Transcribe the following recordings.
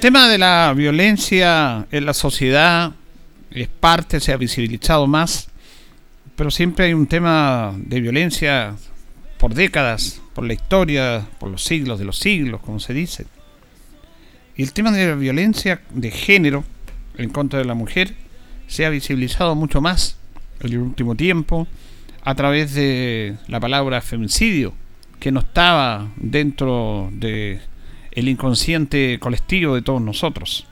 Tema de la violencia en la sociedad es parte, se ha visibilizado más, pero siempre hay un tema de violencia por décadas, por la historia, por los siglos de los siglos, como se dice. Y el tema de la violencia de género en contra de la mujer se ha visibilizado mucho más en el último tiempo a través de la palabra femicidio, que no estaba dentro de el inconsciente colectivo de todos nosotros.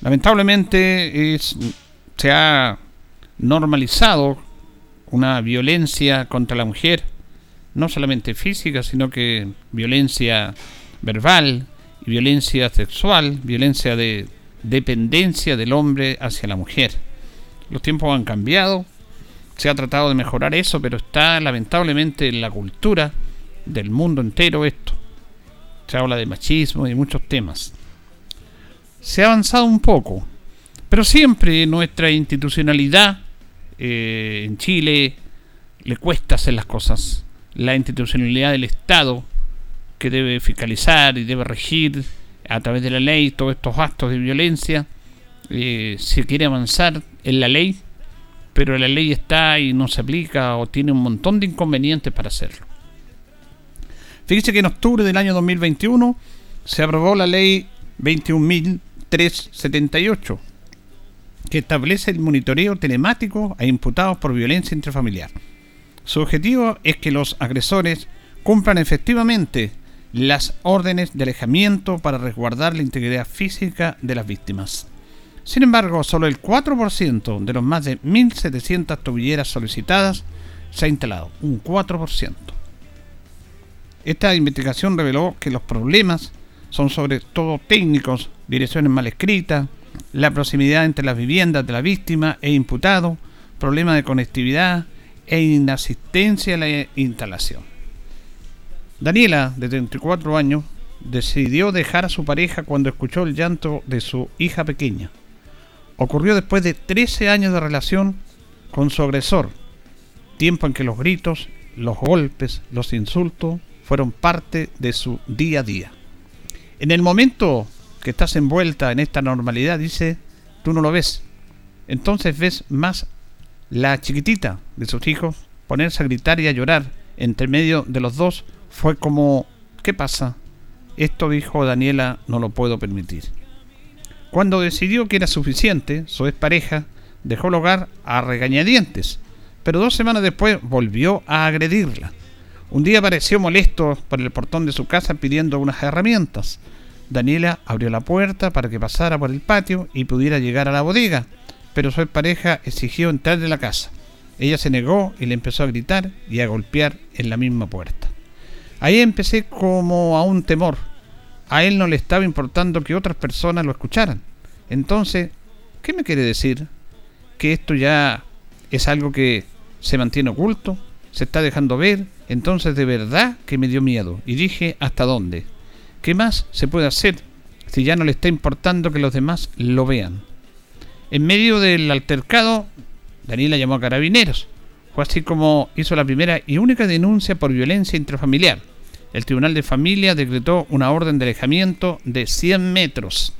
Lamentablemente se ha normalizado una violencia contra la mujer, no solamente física, sino que violencia verbal, violencia sexual, violencia de dependencia del hombre hacia la mujer. Los tiempos han cambiado, se ha tratado de mejorar eso, pero está lamentablemente en la cultura del mundo entero esto se habla de machismo y muchos temas. Se ha avanzado un poco, pero siempre nuestra institucionalidad eh, en Chile le cuesta hacer las cosas. La institucionalidad del Estado, que debe fiscalizar y debe regir a través de la ley todos estos actos de violencia, eh, se quiere avanzar en la ley, pero la ley está y no se aplica o tiene un montón de inconvenientes para hacerlo. Fíjese que en octubre del año 2021 se aprobó la ley 21.378, que establece el monitoreo telemático a imputados por violencia intrafamiliar. Su objetivo es que los agresores cumplan efectivamente las órdenes de alejamiento para resguardar la integridad física de las víctimas. Sin embargo, solo el 4% de los más de 1.700 tobilleras solicitadas se ha instalado, un 4%. Esta investigación reveló que los problemas son sobre todo técnicos, direcciones mal escritas, la proximidad entre las viviendas de la víctima e imputado, problemas de conectividad e inasistencia a la instalación. Daniela, de 34 años, decidió dejar a su pareja cuando escuchó el llanto de su hija pequeña. Ocurrió después de 13 años de relación con su agresor, tiempo en que los gritos, los golpes, los insultos fueron parte de su día a día. En el momento que estás envuelta en esta normalidad, dice, tú no lo ves. Entonces ves más la chiquitita de sus hijos ponerse a gritar y a llorar entre medio de los dos fue como, ¿qué pasa? Esto dijo Daniela, no lo puedo permitir. Cuando decidió que era suficiente, su expareja dejó el hogar a regañadientes, pero dos semanas después volvió a agredirla. Un día apareció molesto por el portón de su casa pidiendo unas herramientas. Daniela abrió la puerta para que pasara por el patio y pudiera llegar a la bodega, pero su pareja exigió entrar de la casa. Ella se negó y le empezó a gritar y a golpear en la misma puerta. Ahí empecé como a un temor. A él no le estaba importando que otras personas lo escucharan. Entonces, ¿qué me quiere decir? ¿Que esto ya es algo que se mantiene oculto? ¿Se está dejando ver? Entonces de verdad que me dio miedo y dije, ¿hasta dónde? ¿Qué más se puede hacer? si ya no le está importando que los demás lo vean. En medio del altercado, Daniela llamó a carabineros. Fue así como hizo la primera y única denuncia por violencia intrafamiliar. El Tribunal de Familia decretó una orden de alejamiento de 100 metros.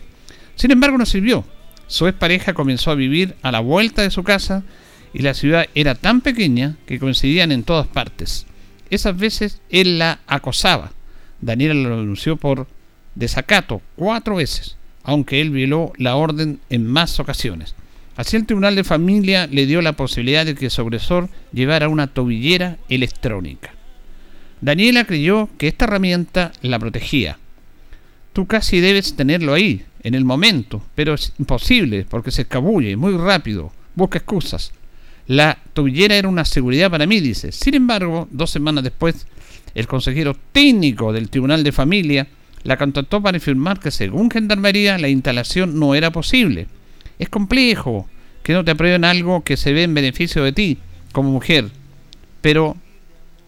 Sin embargo, no sirvió. Su expareja comenzó a vivir a la vuelta de su casa y la ciudad era tan pequeña que coincidían en todas partes. Esas veces él la acosaba. Daniela lo denunció por desacato cuatro veces, aunque él violó la orden en más ocasiones. Así el Tribunal de Familia le dio la posibilidad de que su agresor llevara una tobillera electrónica. Daniela creyó que esta herramienta la protegía. Tú casi debes tenerlo ahí, en el momento, pero es imposible porque se escabulle muy rápido, busca excusas. La tobillera era una seguridad para mí, dice. Sin embargo, dos semanas después, el consejero técnico del Tribunal de Familia la contactó para afirmar que según Gendarmería la instalación no era posible. Es complejo que no te aprueben algo que se ve en beneficio de ti como mujer, pero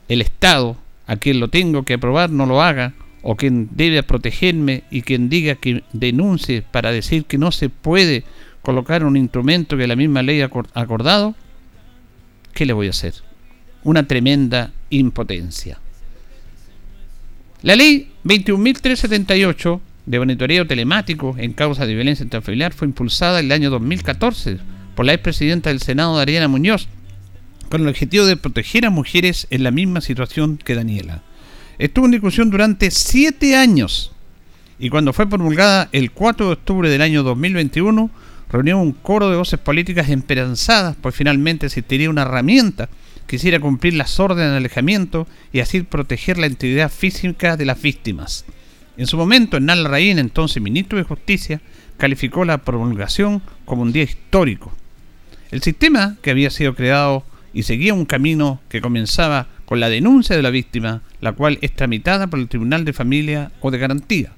el Estado, a quien lo tengo que aprobar, no lo haga, o quien debe protegerme y quien diga que denuncie para decir que no se puede colocar un instrumento que la misma ley ha acordado, ¿qué le voy a hacer? Una tremenda impotencia. La ley 21.378 de monitoreo telemático en causa de violencia intrafamiliar fue impulsada en el año 2014 por la expresidenta del Senado, Ariana Muñoz, con el objetivo de proteger a mujeres en la misma situación que Daniela. Estuvo en discusión durante siete años y cuando fue promulgada el 4 de octubre del año 2021, reunió un coro de voces políticas esperanzadas, pues finalmente existiría una herramienta quisiera cumplir las órdenes de alejamiento y así proteger la integridad física de las víctimas. En su momento, Hernán Larraín, entonces ministro de Justicia, calificó la promulgación como un día histórico. El sistema que había sido creado y seguía un camino que comenzaba con la denuncia de la víctima, la cual es tramitada por el Tribunal de Familia o de Garantía.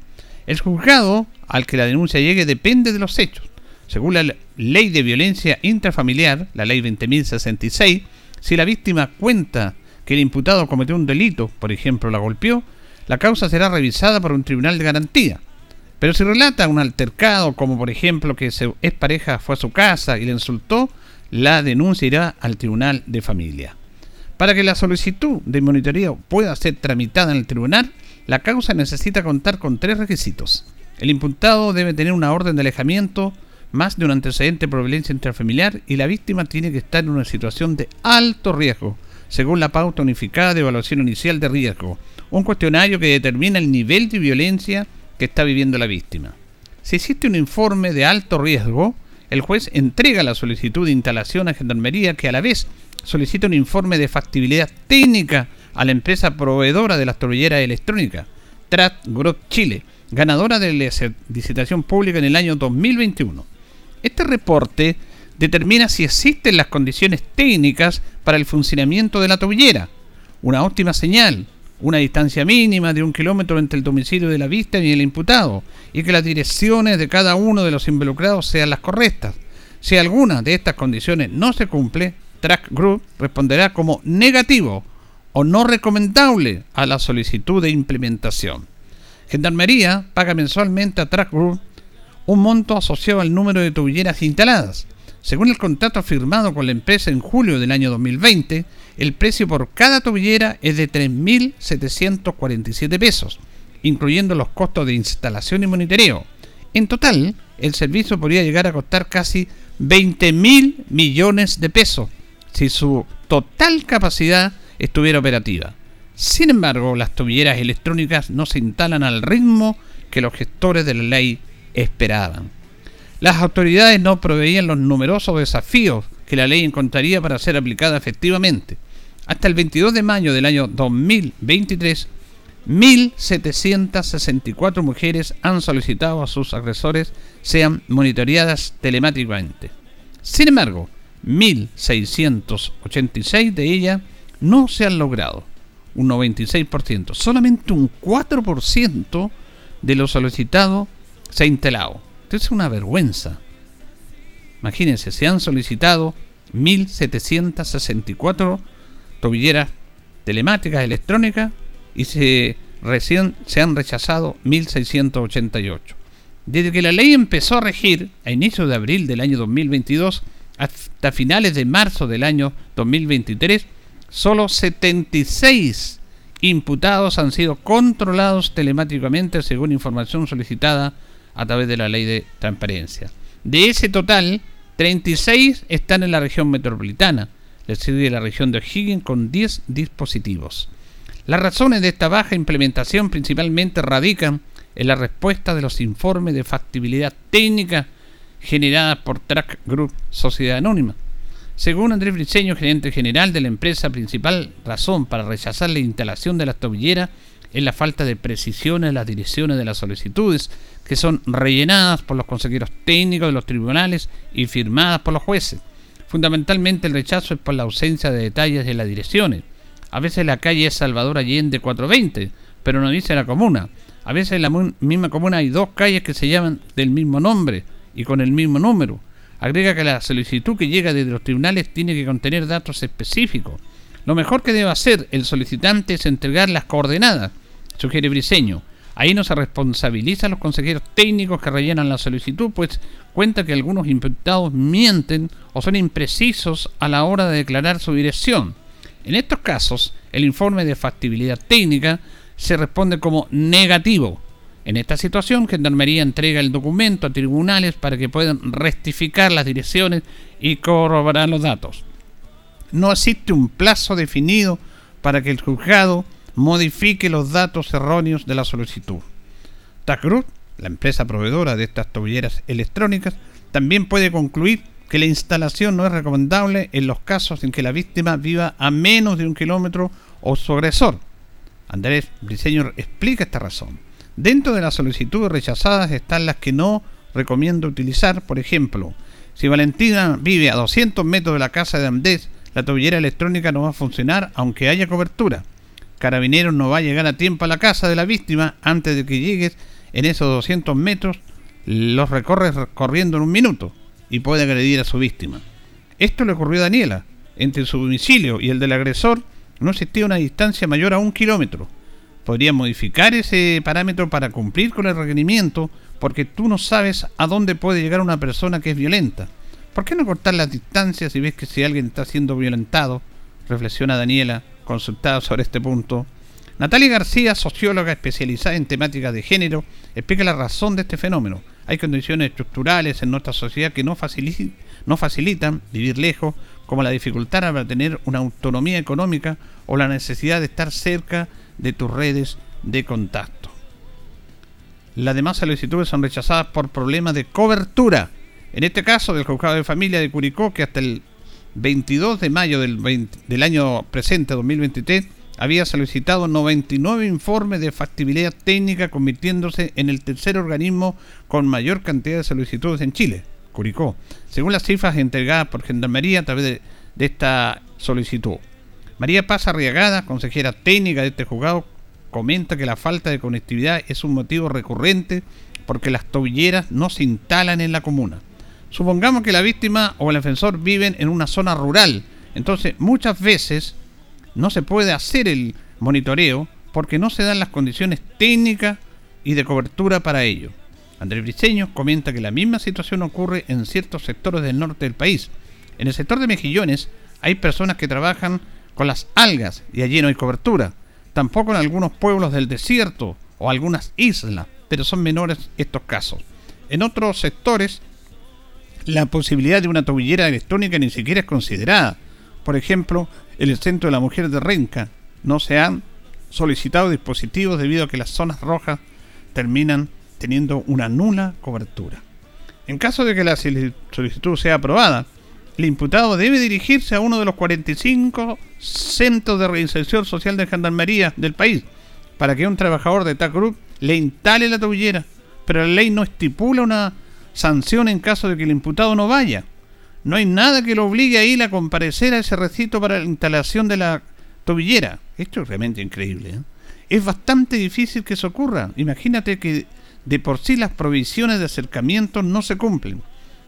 El juzgado al que la denuncia llegue depende de los hechos. Según la Ley de Violencia Intrafamiliar, la Ley 20.066, si la víctima cuenta que el imputado cometió un delito, por ejemplo la golpeó, la causa será revisada por un tribunal de garantía. Pero si relata un altercado, como por ejemplo que su pareja fue a su casa y le insultó, la denuncia irá al tribunal de familia. Para que la solicitud de monitoreo pueda ser tramitada en el tribunal, la causa necesita contar con tres requisitos. El imputado debe tener una orden de alejamiento más de un antecedente por violencia intrafamiliar y la víctima tiene que estar en una situación de alto riesgo, según la pauta unificada de evaluación inicial de riesgo, un cuestionario que determina el nivel de violencia que está viviendo la víctima. Si existe un informe de alto riesgo, el juez entrega la solicitud de instalación a Gendarmería que a la vez solicita un informe de factibilidad técnica a la empresa proveedora de las torrilleras electrónicas, Trat Group Chile, ganadora de la licitación pública en el año 2021. Este reporte determina si existen las condiciones técnicas para el funcionamiento de la tobillera, una óptima señal, una distancia mínima de un kilómetro entre el domicilio de la vista y el imputado, y que las direcciones de cada uno de los involucrados sean las correctas. Si alguna de estas condiciones no se cumple, Track Group responderá como negativo o no recomendable a la solicitud de implementación. Gendarmería paga mensualmente a Track Group un monto asociado al número de tubilleras instaladas. Según el contrato firmado con la empresa en julio del año 2020, el precio por cada tubillera es de 3.747 pesos, incluyendo los costos de instalación y monitoreo. En total, el servicio podría llegar a costar casi 20.000 millones de pesos si su total capacidad estuviera operativa. Sin embargo, las tubilleras electrónicas no se instalan al ritmo que los gestores de la ley esperaban. Las autoridades no proveían los numerosos desafíos que la ley encontraría para ser aplicada efectivamente. Hasta el 22 de mayo del año 2023, 1.764 mujeres han solicitado a sus agresores sean monitoreadas telemáticamente. Sin embargo, 1.686 de ellas no se han logrado, un 96%. Solamente un 4% de lo solicitado se ha instalado. Esto es una vergüenza. Imagínense, se han solicitado 1.764 tobilleras telemáticas electrónicas y se, recién se han rechazado 1.688. Desde que la ley empezó a regir a inicios de abril del año 2022 hasta finales de marzo del año 2023, solo 76 imputados han sido controlados telemáticamente según información solicitada a través de la ley de transparencia. De ese total, 36 están en la región metropolitana, le sigue la región de O'Higgins con 10 dispositivos. Las razones de esta baja implementación principalmente radican en la respuesta de los informes de factibilidad técnica generadas por Track Group Sociedad Anónima. Según Andrés Briceño, gerente general de la empresa, principal razón para rechazar la instalación de las tobilleras es la falta de precisión en las direcciones de las solicitudes, que son rellenadas por los consejeros técnicos de los tribunales y firmadas por los jueces. Fundamentalmente el rechazo es por la ausencia de detalles de las direcciones. A veces la calle es Salvador Allende 420, pero no dice la comuna. A veces en la misma comuna hay dos calles que se llaman del mismo nombre y con el mismo número. Agrega que la solicitud que llega desde los tribunales tiene que contener datos específicos. Lo mejor que debe hacer el solicitante es entregar las coordenadas, sugiere Briseño. Ahí no se responsabiliza a los consejeros técnicos que rellenan la solicitud, pues cuenta que algunos imputados mienten o son imprecisos a la hora de declarar su dirección. En estos casos, el informe de factibilidad técnica se responde como negativo. En esta situación, Gendarmería entrega el documento a tribunales para que puedan rectificar las direcciones y corroborar los datos. No existe un plazo definido para que el juzgado modifique los datos erróneos de la solicitud. TACRUT, la empresa proveedora de estas tobilleras electrónicas, también puede concluir que la instalación no es recomendable en los casos en que la víctima viva a menos de un kilómetro o su agresor. Andrés Briceño explica esta razón. Dentro de las solicitudes rechazadas están las que no recomiendo utilizar, por ejemplo, si Valentina vive a 200 metros de la casa de Andrés, la tobillera electrónica no va a funcionar aunque haya cobertura. Carabineros no va a llegar a tiempo a la casa de la víctima antes de que llegues en esos 200 metros, los recorre corriendo en un minuto y puede agredir a su víctima. Esto le ocurrió a Daniela. Entre su domicilio y el del agresor no existía una distancia mayor a un kilómetro. Podría modificar ese parámetro para cumplir con el requerimiento porque tú no sabes a dónde puede llegar una persona que es violenta. ¿Por qué no cortar las distancias si ves que si alguien está siendo violentado? Reflexiona Daniela, consultada sobre este punto. Natalia García, socióloga especializada en temáticas de género, explica la razón de este fenómeno. Hay condiciones estructurales en nuestra sociedad que no, no facilitan vivir lejos, como la dificultad para tener una autonomía económica o la necesidad de estar cerca de tus redes de contacto. Las demás solicitudes son rechazadas por problemas de cobertura. En este caso, del juzgado de familia de Curicó, que hasta el 22 de mayo del, del año presente, 2023, había solicitado 99 informes de factibilidad técnica, convirtiéndose en el tercer organismo con mayor cantidad de solicitudes en Chile, Curicó, según las cifras entregadas por Gendarmería a través de, esta solicitud. María Paz Arriagada, consejera técnica de este juzgado, comenta que la falta de conectividad es un motivo recurrente porque las tobilleras no se instalan en la comuna. Supongamos que la víctima o el defensor viven en una zona rural, entonces muchas veces no se puede hacer el monitoreo porque no se dan las condiciones técnicas y de cobertura para ello. Andrés Briceño comenta que la misma situación ocurre en ciertos sectores del norte del país. En el sector de Mejillones hay personas que trabajan con las algas y allí no hay cobertura. Tampoco en algunos pueblos del desierto o algunas islas, pero son menores estos casos. En otros sectores, la posibilidad de una tobillera electrónica ni siquiera es considerada. Por ejemplo, el Centro de la Mujer de Renca no se han solicitado dispositivos debido a que las zonas rojas terminan teniendo una nula cobertura. En caso de que la solicitud sea aprobada, el imputado debe dirigirse a uno de los 45 centros de reinserción social de gendarmería del país para que un trabajador de TAC Group le instale la tobillera, pero la ley no estipula una sanción en caso de que el imputado no vaya. No hay nada que lo obligue a ir a comparecer a ese recinto para la instalación de la tobillera. Esto es realmente increíble. ¿eh? Es bastante difícil que eso ocurra. Imagínate que de por sí las provisiones de acercamiento no se cumplen.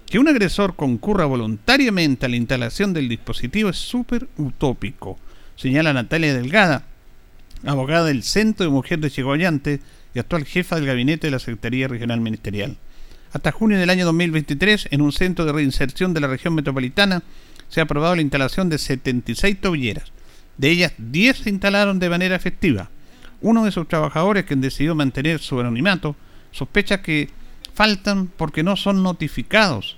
Que un agresor concurra voluntariamente a la instalación del dispositivo es súper utópico, señala Natalia Delgada, abogada del Centro de Mujer de Chigoyante y actual jefa del gabinete de la Secretaría Regional Ministerial. Hasta junio del año 2023, en un centro de reinserción de la región metropolitana, se ha aprobado la instalación de 76 tobilleras. De ellas, 10 se instalaron de manera efectiva. Uno de sus trabajadores, quien decidió mantener su anonimato, sospecha que faltan porque no son notificados.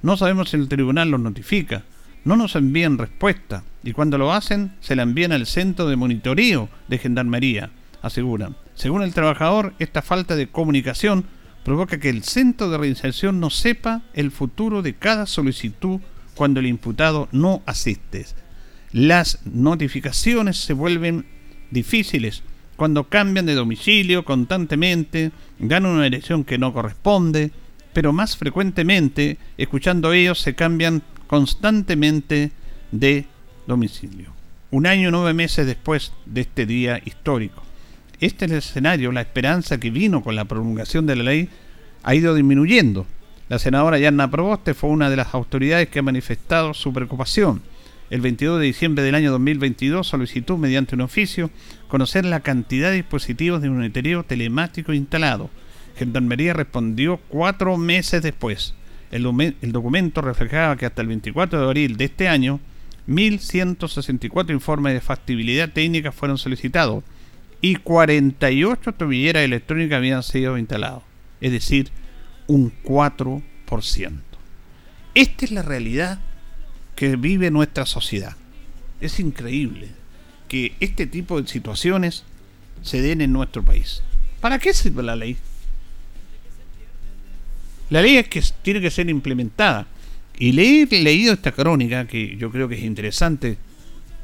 No sabemos si el tribunal los notifica. No nos envían respuesta y cuando lo hacen se la envían al centro de monitoreo de Gendarmería, aseguran. Según el trabajador, esta falta de comunicación provoca que el centro de reinserción no sepa el futuro de cada solicitud cuando el imputado no asiste. Las notificaciones se vuelven difíciles cuando cambian de domicilio constantemente, ganan una dirección que no corresponde, pero más frecuentemente, escuchando ellos, se cambian constantemente de domicilio. Un año y nueve meses después de este día histórico. Este es el escenario, la esperanza que vino con la promulgación de la ley ha ido disminuyendo. La senadora Yanna Proboste fue una de las autoridades que ha manifestado su preocupación. El 22 de diciembre del año 2022 solicitó mediante un oficio conocer la cantidad de dispositivos de monitoreo telemático instalado. Gendarmería respondió cuatro meses después. El, el documento reflejaba que hasta el 24 de abril de este año 1.164 informes de factibilidad técnica fueron solicitados y 48 tobilleras electrónicas habían sido instaladas, es decir, un 4%. Esta es la realidad que vive nuestra sociedad. Es increíble que este tipo de situaciones se den en nuestro país. ¿Para qué sirve la ley? La ley es que tiene que ser implementada. Y le he leído esta crónica, que yo creo que es interesante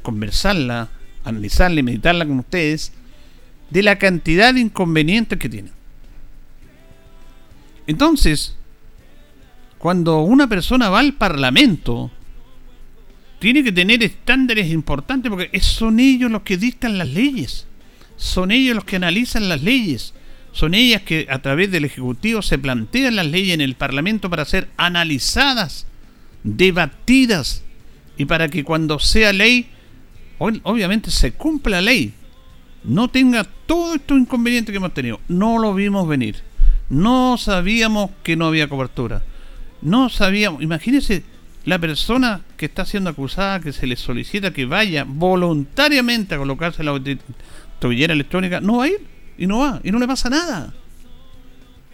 conversarla, analizarla y meditarla con ustedes, de la cantidad de inconvenientes que tiene. Entonces, cuando una persona va al Parlamento, tiene que tener estándares importantes porque son ellos los que dictan las leyes, son ellos los que analizan las leyes, son ellas que a través del Ejecutivo se plantean las leyes en el Parlamento para ser analizadas, debatidas y para que cuando sea ley, obviamente se cumpla la ley, no tenga todos estos inconvenientes que hemos tenido. No lo vimos venir. No sabíamos que no había cobertura. No sabíamos, imagínense la persona que está siendo acusada, que se le solicita que vaya voluntariamente a colocarse la tobillera electrónica, no va a ir y no va y no le pasa nada.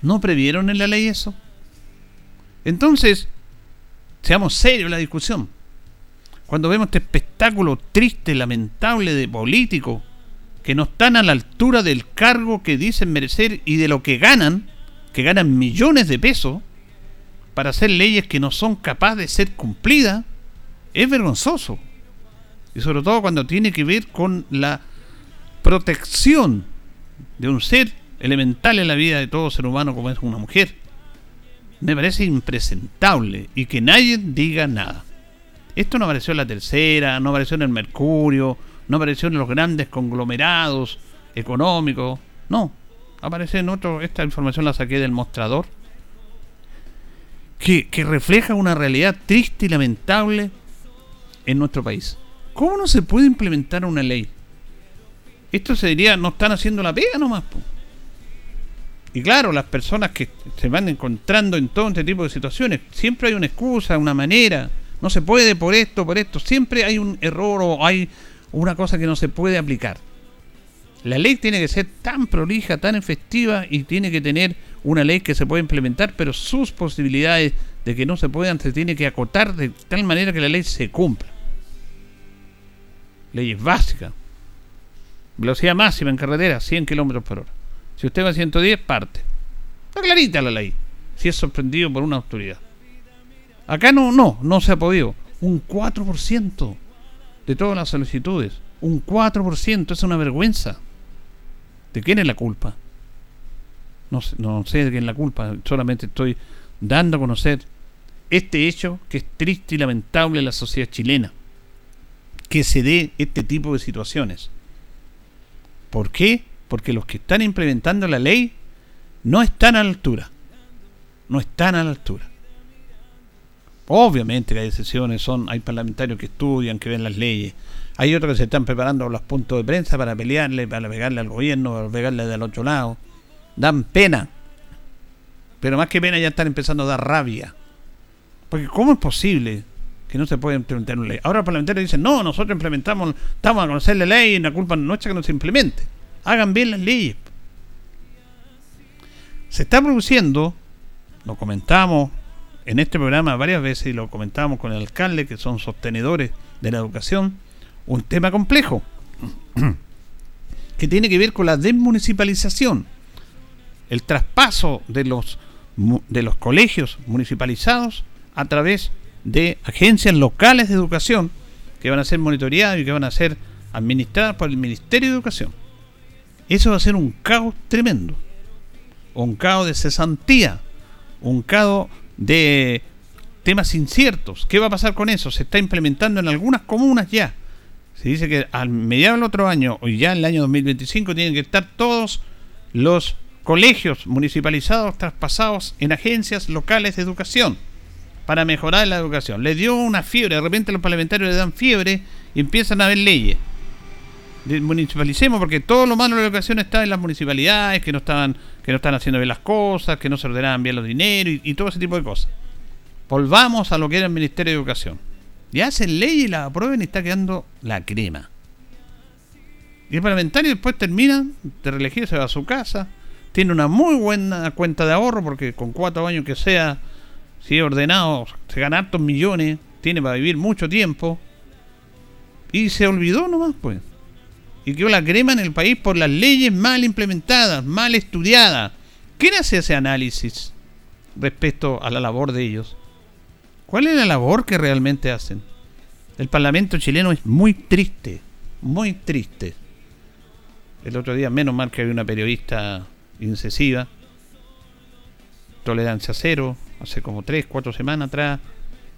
¿No previeron en la ley eso? Entonces, seamos serios en la discusión. Cuando vemos este espectáculo triste, lamentable de políticos que no están a la altura del cargo que dicen merecer y de lo que ganan, que ganan millones de pesos, para hacer leyes que no son capaces de ser cumplidas, es vergonzoso. Y sobre todo cuando tiene que ver con la protección de un ser elemental en la vida de todo ser humano como es una mujer. Me parece impresentable y que nadie diga nada. Esto no apareció en la tercera, no apareció en el Mercurio, no apareció en los grandes conglomerados económicos, no, aparece en otro, esta información la saqué del mostrador, que, que refleja una realidad triste y lamentable en nuestro país. ¿Cómo no se puede implementar una ley? Esto se diría, no están haciendo la pega nomás. Y claro, las personas que se van encontrando en todo este tipo de situaciones, siempre hay una excusa, una manera, no se puede por esto, por esto, siempre hay un error o hay una cosa que no se puede aplicar. La ley tiene que ser tan prolija, tan efectiva y tiene que tener una ley que se pueda implementar, pero sus posibilidades de que no se puedan se tiene que acotar de tal manera que la ley se cumpla. Leyes básicas. Velocidad máxima en carretera, 100 kilómetros por hora. Si usted va a 110, parte. Está clarita la ley. Si es sorprendido por una autoridad. Acá no, no, no se ha podido. Un 4% de todas las solicitudes. Un 4%, es una vergüenza. ¿De quién es la culpa? No, no sé de quién es la culpa, solamente estoy dando a conocer este hecho que es triste y lamentable en la sociedad chilena. Que se dé este tipo de situaciones. ¿Por qué? Porque los que están implementando la ley no están a la altura. No están a la altura. Obviamente que hay decisiones, son, hay parlamentarios que estudian, que ven las leyes. Hay otros que se están preparando los puntos de prensa para pelearle, para pegarle al gobierno, para pegarle del otro lado. dan pena. Pero más que pena ya están empezando a dar rabia. Porque ¿cómo es posible que no se pueda implementar una ley? Ahora los parlamentarios dicen, no, nosotros implementamos, estamos a conocer la ley y la culpa nuestra que no se implemente. Hagan bien las leyes. Se está produciendo, lo comentamos en este programa varias veces y lo comentamos con el alcalde, que son sostenedores de la educación, un tema complejo que tiene que ver con la desmunicipalización, el traspaso de los, de los colegios municipalizados a través de agencias locales de educación que van a ser monitoreadas y que van a ser administradas por el Ministerio de Educación. Eso va a ser un caos tremendo, un caos de cesantía, un caos de temas inciertos. ¿Qué va a pasar con eso? Se está implementando en algunas comunas ya. Se dice que al mediados del otro año, o ya en el año 2025, tienen que estar todos los colegios municipalizados traspasados en agencias locales de educación para mejorar la educación. Le dio una fiebre, de repente los parlamentarios le dan fiebre y empiezan a ver leyes. Municipalicemos porque todo lo malo de la educación está en las municipalidades, que no estaban, que no están haciendo bien las cosas, que no se ordenaban bien los dineros y, todo ese tipo de cosas. Volvamos a lo que era el Ministerio de Educación. Y hacen ley y la aprueben y está quedando la crema. Y el parlamentario después termina de reelegir, se va a su casa, tiene una muy buena cuenta de ahorro porque con cuatro años que sea, si es ordenado, se gana hartos millones, tiene para vivir mucho tiempo. Y se olvidó nomás, pues. Y quedó la crema en el país por las leyes mal implementadas, mal estudiadas. ¿Quién hace ese análisis respecto a la labor de ellos? ¿Cuál es la labor que realmente hacen? El Parlamento chileno es muy triste, muy triste. El otro día, menos mal que había una periodista incesiva, tolerancia cero, hace como tres, cuatro semanas atrás,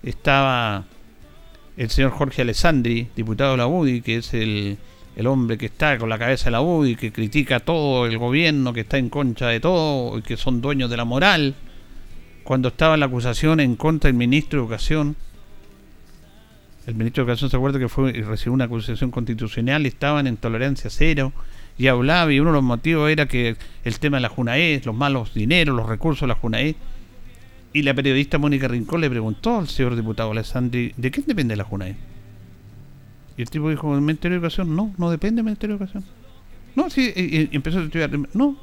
estaba el señor Jorge Alessandri, diputado de la UDI, que es el, el hombre que está con la cabeza de la UDI, que critica todo el gobierno, que está en contra de todo, y que son dueños de la moral cuando estaba la acusación en contra del ministro de Educación, el ministro de Educación se acuerda que fue y recibió una acusación constitucional, estaban en tolerancia cero y hablaba y uno de los motivos era que el tema de la JUNAE, los malos dineros, los recursos de la JUNAE, y la periodista Mónica Rincón le preguntó al señor diputado Alessandri, ¿de quién depende la JUNAE? Y el tipo dijo, ¿el Ministerio de Educación? No, no depende del Ministerio de Educación. No, sí, y, empezó a estudiar. No,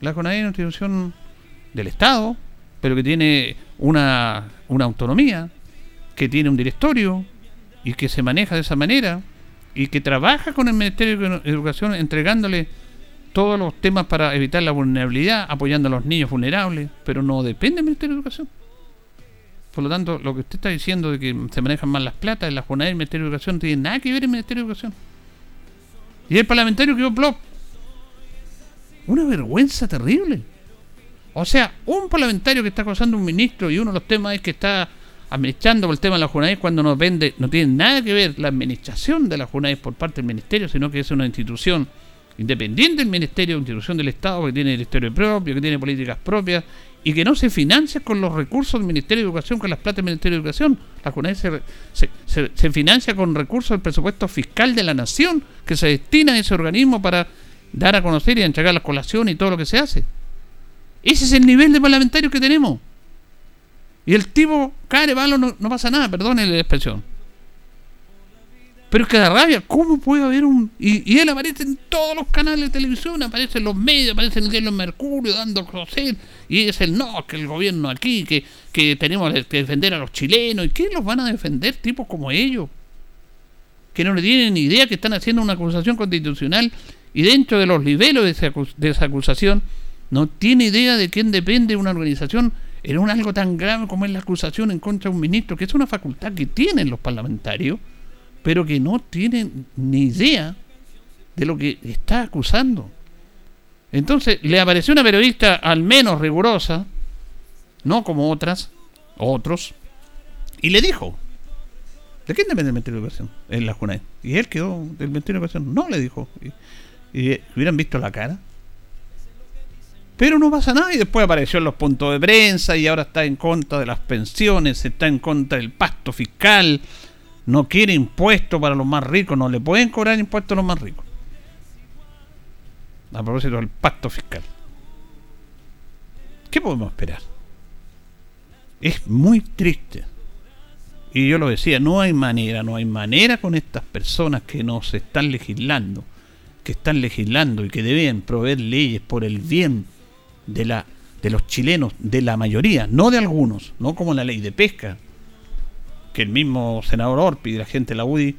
la JUNAE es una institución del Estado, pero que tiene una, una autonomía, que tiene un directorio y que se maneja de esa manera y que trabaja con el Ministerio de Educación entregándole todos los temas para evitar la vulnerabilidad, apoyando a los niños vulnerables, pero no depende del Ministerio de Educación. Por lo tanto, lo que usted está diciendo de que se manejan mal las platas, la jornada del Ministerio de Educación, no tiene nada que ver el Ministerio de Educación. Y el parlamentario quedó blog. Una vergüenza terrible. O sea, un parlamentario que está acosando un ministro y uno de los temas es que está administrando por el tema de la Junaes cuando no vende, no tiene nada que ver la administración de la Junaes por parte del ministerio, sino que es una institución independiente del ministerio, institución del Estado que tiene directorio propio, que tiene políticas propias y que no se financia con los recursos del Ministerio de Educación, con las plata del Ministerio de Educación. La Junaes se, se financia con recursos del presupuesto fiscal de la nación que se destina a ese organismo para dar a conocer y entregar las colaciones y todo lo que se hace. Ese es el nivel de parlamentario que tenemos. Y el tipo cae balo, no, no pasa nada, perdone la expresión. Pero es que da rabia, ¿cómo puede haber un.? Y, él aparece en todos los canales de televisión, aparece en los medios, aparece en diario Mercurio dando cosas. Y es el no, que el gobierno aquí, que, que tenemos que defender a los chilenos. ¿Y qué los van a defender tipos como ellos? Que no le tienen ni idea que están haciendo una acusación constitucional y dentro de los niveles de esa acusación no tiene idea de quién depende una organización en un algo tan grave como es la acusación en contra de un ministro, que es una facultad que tienen los parlamentarios, pero que no tienen ni idea de lo que está acusando. Entonces le apareció una periodista al menos rigurosa, no como otras, otros, y le dijo, ¿de quién depende el Ministerio de Educación? En la JUNAE. Y él quedó del Ministerio de Educación. No le dijo. Y, y hubieran visto la cara pero no pasa nada y después apareció en los puntos de prensa y ahora está en contra de las pensiones, está en contra del pacto fiscal, no quiere impuestos para los más ricos, no le pueden cobrar impuestos a los más ricos. A propósito del pacto fiscal. ¿Qué podemos esperar? Es muy triste. Y yo lo decía, no hay manera, no hay manera con estas personas que nos están legislando, que están legislando y que deben proveer leyes por el bien de la de los chilenos, de la mayoría, no de algunos, no como la ley de pesca, que el mismo senador Orpi y la gente de la UDI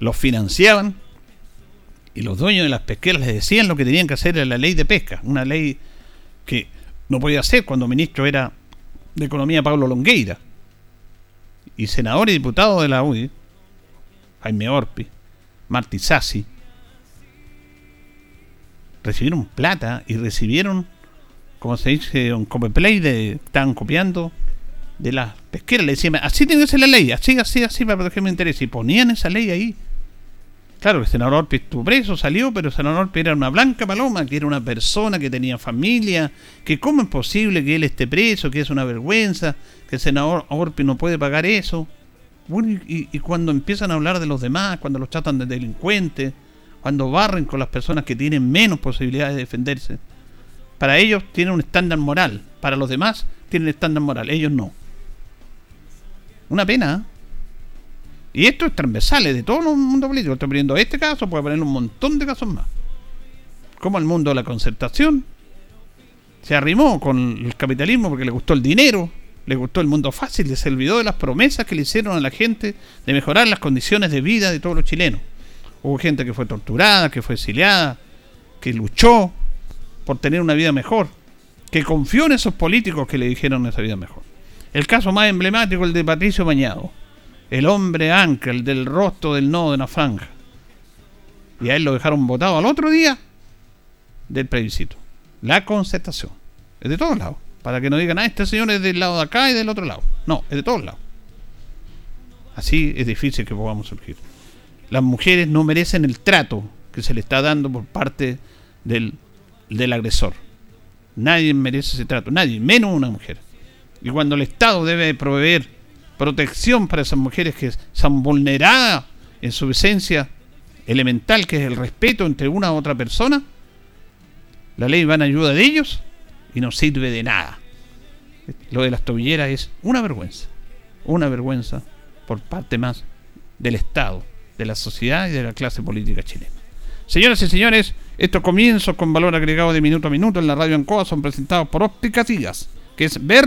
los financiaban y los dueños de las pesqueras les decían lo que tenían que hacer en la ley de pesca, una ley que no podía hacer cuando ministro era de Economía Pablo Longueira. Y senador y diputado de la UDI, Jaime Orpi, Martí Sassi, recibieron plata y recibieron como se dice, un play de, estaban copiando de las pesqueras. Le decían, así tiene que ser la ley, así, así, así, para proteger mi interés. Y ponían esa ley ahí. Claro, el senador Orpi estuvo preso, salió, pero el senador Orpi era una blanca paloma, que era una persona que tenía familia, que cómo es posible que él esté preso, que es una vergüenza, que el senador Orpi no puede pagar eso. Bueno, y, y cuando empiezan a hablar de los demás, cuando los tratan de delincuentes, cuando barren con las personas que tienen menos posibilidades de defenderse. Para ellos tienen un estándar moral, para los demás tienen estándar moral, ellos no. Una pena. Y esto es transversal, de todo el mundo político. Estoy poniendo este caso, puede poner un montón de casos más. Como el mundo de la concertación se arrimó con el capitalismo porque le gustó el dinero, le gustó el mundo fácil, se olvidó de las promesas que le hicieron a la gente de mejorar las condiciones de vida de todos los chilenos. Hubo gente que fue torturada, que fue exiliada, que luchó, por tener una vida mejor, que confió en esos políticos que le dijeron esa vida mejor. El caso más emblemático, el de Patricio Bañado, el hombre ancla, el del rostro del nodo de una franja. Y a él lo dejaron votado al otro día del plebiscito. La concertación. Es de todos lados. Para que no digan, ah, este señor es del lado de acá y del otro lado. No, es de todos lados. Así es difícil que podamos surgir. Las mujeres no merecen el trato que se le está dando por parte del del agresor. Nadie merece ese trato, nadie, menos una mujer. Y cuando el Estado debe proveer protección para esas mujeres que son vulneradas en su esencia elemental, que es el respeto entre una u otra persona, la ley va en ayuda de ellos y no sirve de nada. Lo de las tobilleras es una vergüenza, una vergüenza por parte más del Estado, de la sociedad y de la clase política chilena. Señoras y señores, estos comienzos con valor agregado de minuto a minuto en la radio Ancoa son presentados por Ópticas Díaz, que es ver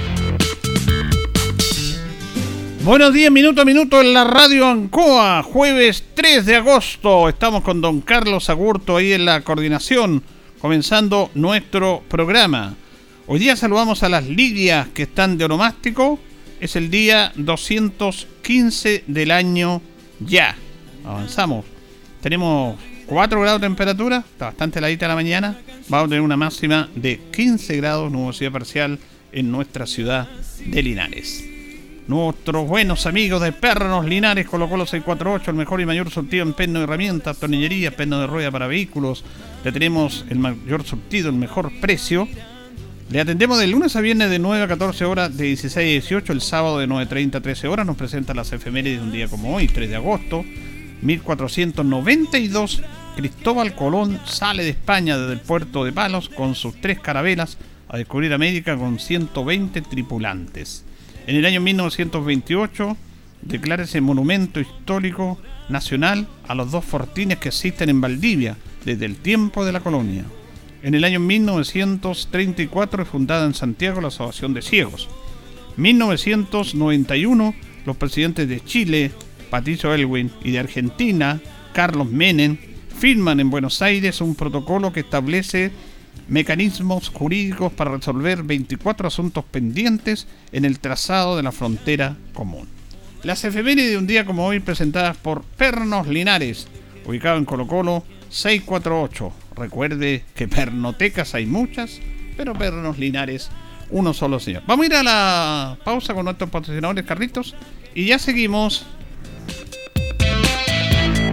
Buenos días, minuto a minuto en la radio Ancoa, jueves 3 de agosto. Estamos con don Carlos Agurto ahí en la coordinación, comenzando nuestro programa. Hoy día saludamos a las lidias que están de oromástico. Es el día 215 del año ya. Avanzamos. Tenemos 4 grados de temperatura, está bastante heladita la mañana. Vamos a tener una máxima de 15 grados, nubosidad parcial en nuestra ciudad de Linares. Nuestros buenos amigos de Pernos Linares colocó los 648, el mejor y mayor surtido en perno de herramientas, tornillería, perno de rueda para vehículos. Le tenemos el mayor surtido, el mejor precio. Le atendemos de lunes a viernes de 9 a 14 horas, de 16 a 18, el sábado de 9.30 a 13 horas. Nos presenta las efemérides de un día como hoy, 3 de agosto, 1492 Cristóbal Colón sale de España desde el puerto de Palos con sus tres carabelas a descubrir América con 120 tripulantes. En el año 1928 declara ese monumento histórico nacional a los dos fortines que existen en Valdivia desde el tiempo de la colonia. En el año 1934 es fundada en Santiago la Asociación de Ciegos. 1991 los presidentes de Chile, Patricio Elwin, y de Argentina, Carlos Menem, firman en Buenos Aires un protocolo que establece mecanismos jurídicos para resolver 24 asuntos pendientes en el trazado de la frontera común. Las efemérides de un día como hoy presentadas por Pernos Linares, ubicado en Colo Colo 648. Recuerde que pernotecas hay muchas, pero Pernos Linares uno solo Señor. Vamos a ir a la pausa con nuestros patrocinadores Carritos y ya seguimos.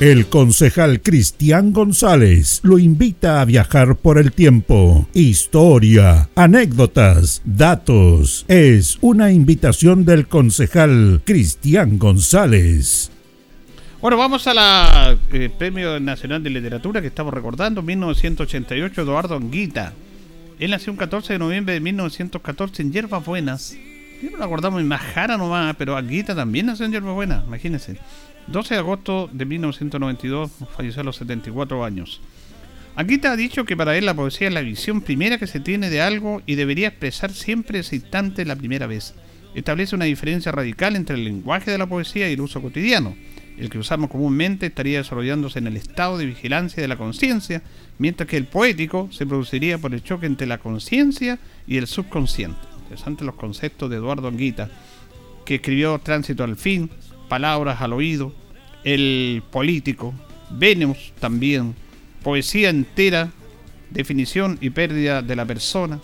El concejal Cristian González lo invita a viajar por el tiempo. Historia, anécdotas, datos. Es una invitación del concejal Cristian González. Bueno, vamos a la eh, Premio Nacional de Literatura que estamos recordando, 1988, Eduardo Anguita. Él nació un 14 de noviembre de 1914 en Hierbas Buenas. No lo acordamos en Majara nomás, pero Anguita también nació en Hierbas Buenas, imagínense. 12 de agosto de 1992 falleció a los 74 años. Anguita ha dicho que para él la poesía es la visión primera que se tiene de algo y debería expresar siempre ese instante la primera vez. Establece una diferencia radical entre el lenguaje de la poesía y el uso cotidiano. El que usamos comúnmente estaría desarrollándose en el estado de vigilancia de la conciencia, mientras que el poético se produciría por el choque entre la conciencia y el subconsciente. Interesantes los conceptos de Eduardo Anguita, que escribió Tránsito al Fin, Palabras al Oído, el político, Venus también, poesía entera, definición y pérdida de la persona,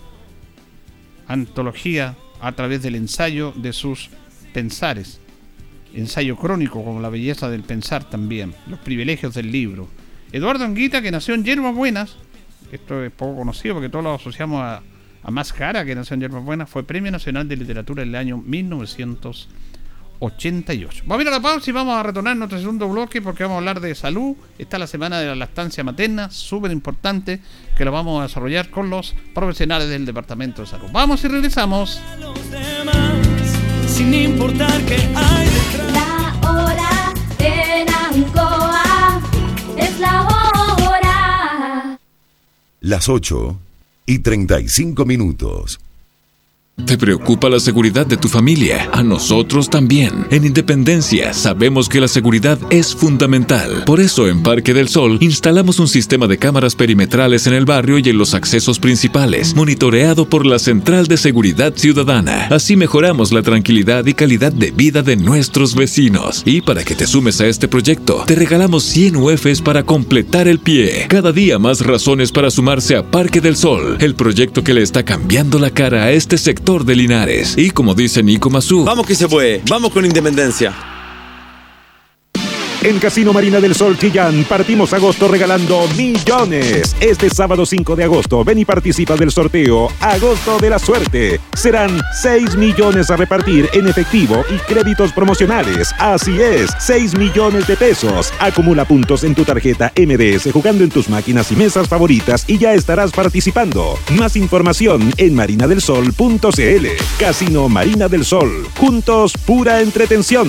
antología a través del ensayo de sus pensares, ensayo crónico como la belleza del pensar también, los privilegios del libro. Eduardo Anguita, que nació en Yerbas Buenas, esto es poco conocido porque todos lo asociamos a, a Más Cara, que nació en Yerbas Buenas, fue Premio Nacional de Literatura en el año 1900. 88. Vamos a ir a la pausa y vamos a retornar nuestro segundo bloque porque vamos a hablar de salud. Está la semana de la lactancia materna, súper importante, que lo vamos a desarrollar con los profesionales del Departamento de Salud. Vamos y regresamos. sin importar que hay La hora en Ancoa es la hora. Las 8 y 35 minutos. Te preocupa la seguridad de tu familia. A nosotros también. En Independencia sabemos que la seguridad es fundamental. Por eso en Parque del Sol instalamos un sistema de cámaras perimetrales en el barrio y en los accesos principales, monitoreado por la Central de Seguridad Ciudadana. Así mejoramos la tranquilidad y calidad de vida de nuestros vecinos. Y para que te sumes a este proyecto, te regalamos 100 UFs para completar el pie. Cada día más razones para sumarse a Parque del Sol, el proyecto que le está cambiando la cara a este sector de Linares. Y como dice Nico Mazú, Vamos que se puede, vamos con independencia. En Casino Marina del Sol Chillán partimos agosto regalando millones. Este sábado 5 de agosto ven y participa del sorteo Agosto de la Suerte. Serán 6 millones a repartir en efectivo y créditos promocionales. Así es, 6 millones de pesos. Acumula puntos en tu tarjeta MDS jugando en tus máquinas y mesas favoritas y ya estarás participando. Más información en marinadelsol.cl. Casino Marina del Sol. Juntos, pura entretención.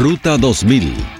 Ruta 2000.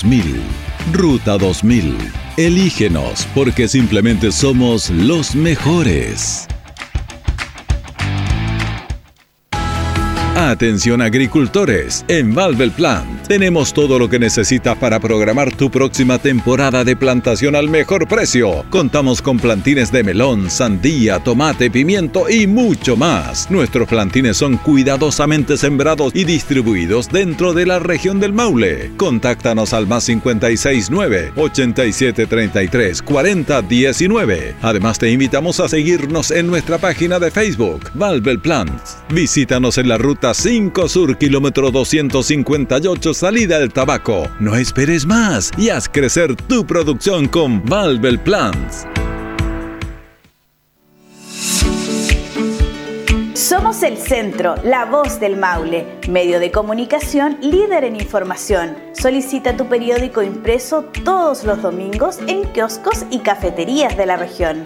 Ruta 2000. Elígenos porque simplemente somos los mejores. Atención agricultores, en Valvel Plant tenemos todo lo que necesitas para programar tu próxima temporada de plantación al mejor precio. Contamos con plantines de melón, sandía, tomate, pimiento y mucho más. Nuestros plantines son cuidadosamente sembrados y distribuidos dentro de la región del Maule. Contáctanos al más 569 8733 4019. Además te invitamos a seguirnos en nuestra página de Facebook, Valvel Plant. Visítanos en la ruta 5 Sur, kilómetro 258, salida del tabaco. No esperes más y haz crecer tu producción con Valvel Plants. Somos el centro, la voz del Maule, medio de comunicación líder en información. Solicita tu periódico impreso todos los domingos en kioscos y cafeterías de la región.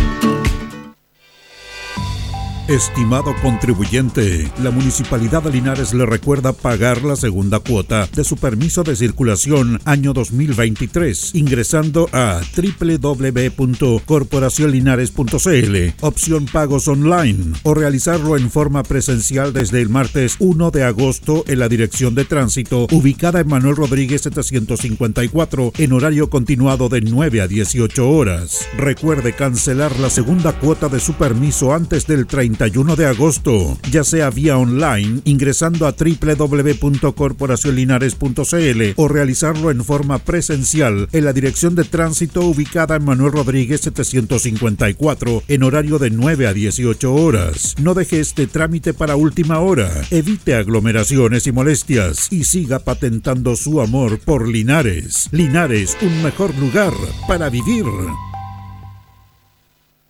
Estimado contribuyente, la Municipalidad de Linares le recuerda pagar la segunda cuota de su permiso de circulación año 2023 ingresando a www.corporacionlinares.cl, opción pagos online o realizarlo en forma presencial desde el martes 1 de agosto en la Dirección de Tránsito ubicada en Manuel Rodríguez 754 en horario continuado de 9 a 18 horas. Recuerde cancelar la segunda cuota de su permiso antes del 30 31 de agosto, ya sea vía online ingresando a www.corporacionlinares.cl o realizarlo en forma presencial en la dirección de tránsito ubicada en Manuel Rodríguez 754 en horario de 9 a 18 horas. No deje este trámite para última hora. Evite aglomeraciones y molestias y siga patentando su amor por Linares. Linares, un mejor lugar para vivir.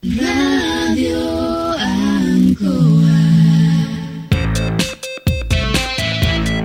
Radio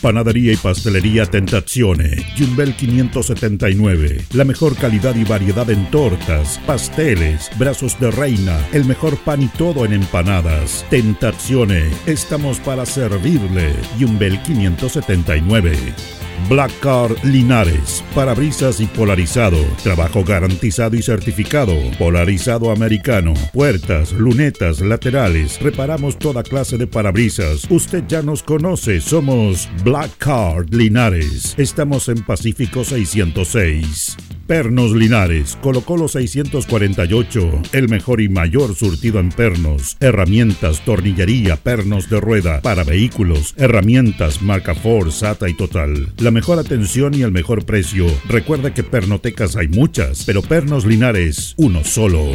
Panadería y pastelería Tentazione, Yumbel 579. La mejor calidad y variedad en tortas, pasteles, brazos de reina, el mejor pan y todo en empanadas. Tentazione, estamos para servirle. Yumbel 579. Black Car Linares, parabrisas y polarizado, trabajo garantizado y certificado, polarizado americano, puertas, lunetas, laterales, reparamos toda clase de parabrisas. Usted ya nos conoce, somos Black Card Linares. Estamos en Pacífico 606. Pernos Linares, Colo Colo 648, el mejor y mayor surtido en pernos, herramientas, tornillería, pernos de rueda, para vehículos, herramientas, marca Ford, SATA y Total. La mejor atención y el mejor precio. Recuerda que pernotecas hay muchas, pero Pernos Linares, uno solo.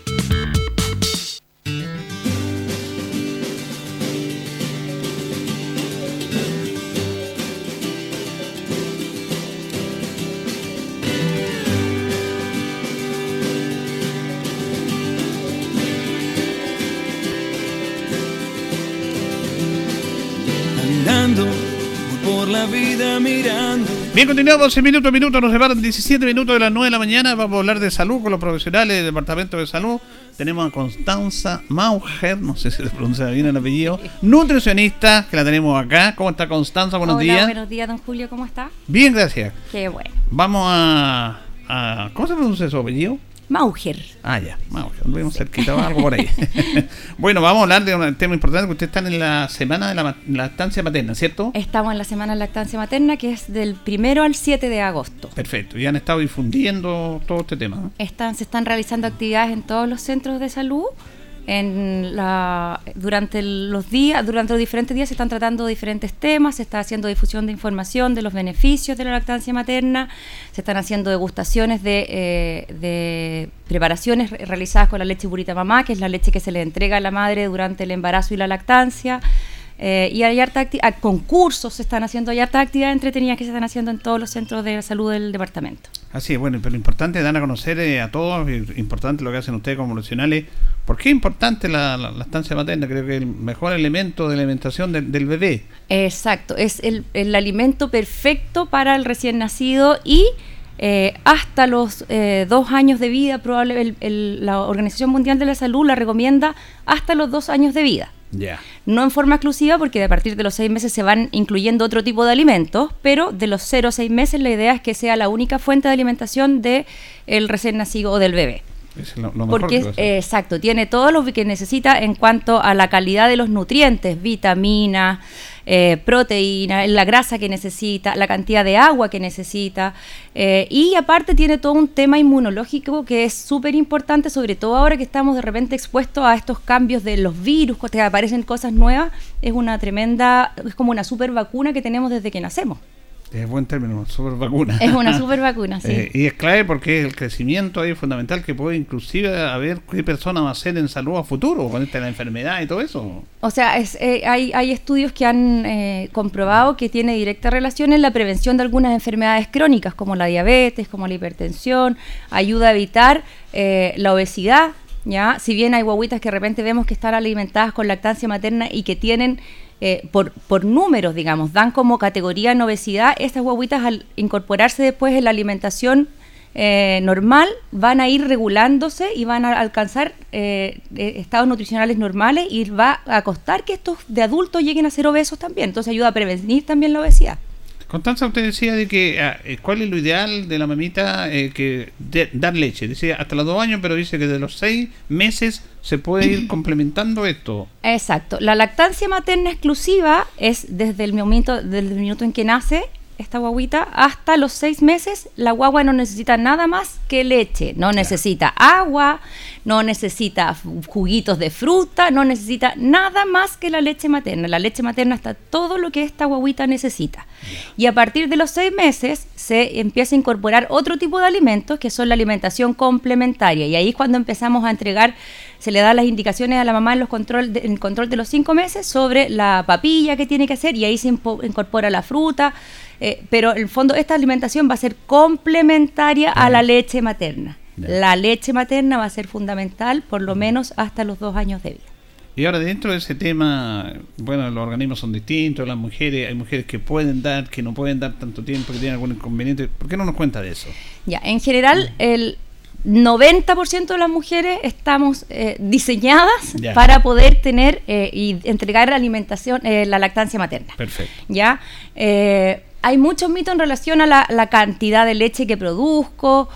Bien, continuamos en minuto a minuto, nos separan 17 minutos de las 9 de la mañana, vamos a hablar de salud con los profesionales del Departamento de Salud. Tenemos a Constanza Mauger, no sé si se pronuncia bien el apellido, nutricionista, que la tenemos acá. ¿Cómo está Constanza? Buenos Hola, días. buenos días, don Julio, ¿cómo está? Bien, gracias. Qué bueno. Vamos a, a- ¿Cómo se pronuncia su apellido? Mauger. Ah, ya, Mauger, lo vimos cerquita, algo por ahí. bueno, vamos a hablar de un tema importante, que ustedes están en la semana de la lactancia materna, ¿cierto? Estamos en la semana de lactancia materna, que es del primero al 7 de agosto. Perfecto, y han estado difundiendo todo este tema. ¿no? Están, se están realizando actividades en todos los centros de salud. En la, durante los días, durante los diferentes días se están tratando diferentes temas, se está haciendo difusión de información de los beneficios de la lactancia materna, se están haciendo degustaciones de, eh, de preparaciones re- realizadas con la leche burita mamá, que es la leche que se le entrega a la madre durante el embarazo y la lactancia. Eh, y hay harta acti- ah, concursos se están haciendo, hay harta actividades entretenidas que se están haciendo en todos los centros de salud del departamento. Así es, bueno, pero lo importante es dar a conocer eh, a todos, importante lo que hacen ustedes como profesionales. ¿Por qué es importante la, la, la estancia materna? Creo que es el mejor elemento de alimentación del- del bebé. Exacto, es el, el alimento perfecto para el recién nacido y eh, hasta los eh, dos años de vida, probable, el- el- la Organización Mundial de la Salud la recomienda hasta los dos años de vida. No en forma exclusiva, porque a partir de los seis meses se van incluyendo otro tipo de alimentos, pero de los 0 a 6 meses la idea es que sea la única fuente de alimentación del el recién nacido o del bebé. Es lo, lo mejor Porque, que eh, exacto, tiene todo lo que necesita en cuanto a la calidad de los nutrientes, vitaminas, eh, proteínas, la grasa que necesita, la cantidad de agua que necesita. eh, y aparte tiene todo un tema inmunológico que es súper importante, sobre todo ahora que estamos de repente expuestos a estos cambios de los virus, que aparecen cosas nuevas. Es una tremenda, es como una super vacuna que tenemos desde que nacemos. Es buen término, super vacuna. Es una super vacuna, sí. Eh, y es clave porque el crecimiento ahí es fundamental que puede inclusive a ver qué persona va a ser en salud a futuro con esta la enfermedad y todo eso. O sea, es, eh, hay, hay estudios que han eh, comprobado que tiene directa relación en la prevención de algunas enfermedades crónicas, como la diabetes, como la hipertensión, ayuda a evitar la obesidad, ¿ya? Si bien hay guaguitas que de repente vemos que están alimentadas con lactancia materna y que tienen, eh, por, por números, digamos, dan como categoría en obesidad, estas guaguitas al incorporarse después en la alimentación eh, normal van a ir regulándose y van a alcanzar eh, eh, estados nutricionales normales y va a costar que estos de adultos lleguen a ser obesos también. Entonces ayuda a prevenir también la obesidad. Constanza, usted decía de que ah, eh, cuál es lo ideal de la mamita eh, que de- dar leche. Decía hasta los dos años, pero dice que de los seis meses se puede ir complementando esto. Exacto. La lactancia materna exclusiva es desde el momento, desde el minuto en que nace esta guaguita hasta los seis meses. La guagua no necesita nada más que leche. No necesita agua, no necesita juguitos de fruta, no necesita nada más que la leche materna. La leche materna está todo lo que esta guaguita necesita. Y a partir de los seis meses se empieza a incorporar otro tipo de alimentos que son la alimentación complementaria. Y ahí es cuando empezamos a entregar, se le da las indicaciones a la mamá en, los control de, en el control de los cinco meses sobre la papilla que tiene que hacer y ahí se incorpora la fruta. eh, pero en el fondo esta alimentación va a ser complementaria a la leche materna. La leche materna va a ser fundamental por lo menos hasta los dos años de vida. Y ahora dentro de ese tema, bueno, los organismos son distintos, las mujeres, hay mujeres que pueden dar, que no pueden dar tanto tiempo, que tienen algún inconveniente. ¿Por qué no nos cuenta de eso? Ya, en general, el 90% de las mujeres estamos eh, diseñadas Ya. para poder tener eh, y entregar alimentación, eh, la lactancia materna. Perfecto. ¿ya? Eh, hay muchos mitos en relación a la, la cantidad de leche que produzco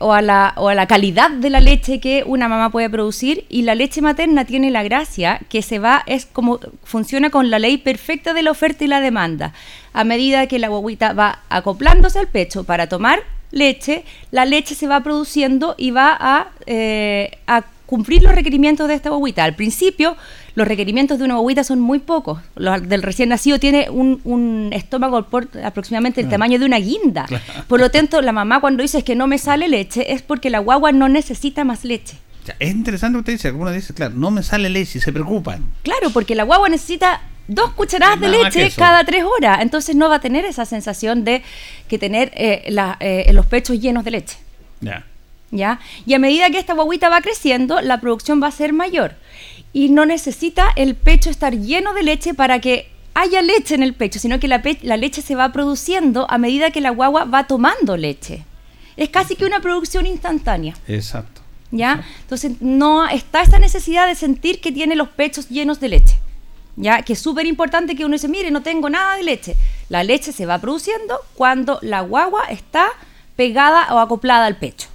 o, a la, o a la calidad de la leche que una mamá puede producir y la leche materna tiene la gracia que se va, es como funciona con la ley perfecta de la oferta y la demanda. A medida que la guaguita va acoplándose al pecho para tomar leche, la leche se va produciendo y va a, eh, a cumplir los requerimientos de esta guaguita. Al principio, los requerimientos de una guaguita son muy pocos. Los del recién nacido tiene un, un estómago por aproximadamente el Claro. tamaño de una guinda. Por lo tanto, la mamá cuando dice que no me sale leche es porque la guagua no necesita más leche. O sea, es interesante usted dice, algunos dicen, claro, no me sale leche, se preocupan. Claro, porque la guagua necesita dos cucharadas de leche cada tres horas. Entonces no va a tener esa sensación de que tener eh, la- eh, los pechos llenos de leche. Ya. ¿ya? Y a medida que esta guaguita va creciendo, la producción va a ser mayor. Y no necesita el pecho estar lleno de leche para que haya leche en el pecho, sino que la, pe- la leche se va produciendo a medida que la guagua va tomando leche. Es casi que una producción instantánea. Exacto. ¿ya? Entonces no está esa necesidad de sentir que tiene los pechos llenos de leche, ¿ya? Que es súper importante que uno dice, mire, no tengo nada de leche. La leche se va produciendo cuando la guagua está pegada o acoplada al pecho.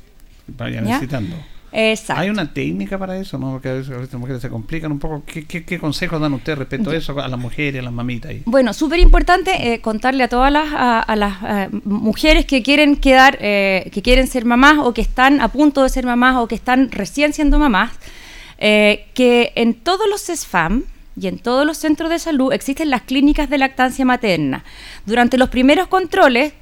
Vaya ¿Ya? necesitando. Exacto. ¿Hay una técnica para eso? ¿no? Porque a veces, a las mujeres se complican un poco. ¿Qué, qué, qué consejos dan ustedes respecto a eso a las mujeres, a las mamitas? Ahí? Bueno, súper importante eh, contarle a todas las, a, a las eh, mujeres que quieren quedar, eh, que quieren ser mamás o que están a punto de ser mamás o que están recién siendo mamás, eh, que en todos los CESFAM y en todos los centros de salud existen las clínicas de lactancia materna. Durante los primeros controles,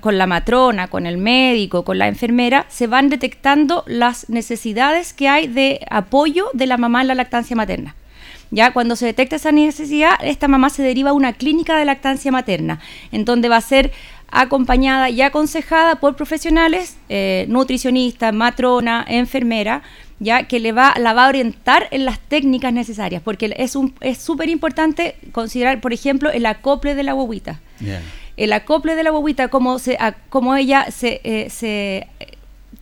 con la matrona, con el médico, con la enfermera, se van detectando las necesidades que hay de apoyo de la mamá en la lactancia materna. Ya cuando se detecta esa necesidad, esta mamá se deriva a una clínica de lactancia materna, en donde va a ser acompañada y aconsejada por profesionales, eh, nutricionista, matrona, enfermera, ya que le va, la va a orientar en las técnicas necesarias, porque es un es súper importante considerar, por ejemplo, el acople de la guaguita. el acople de la guaguita, cómo, se, a- cómo ella se, eh, se,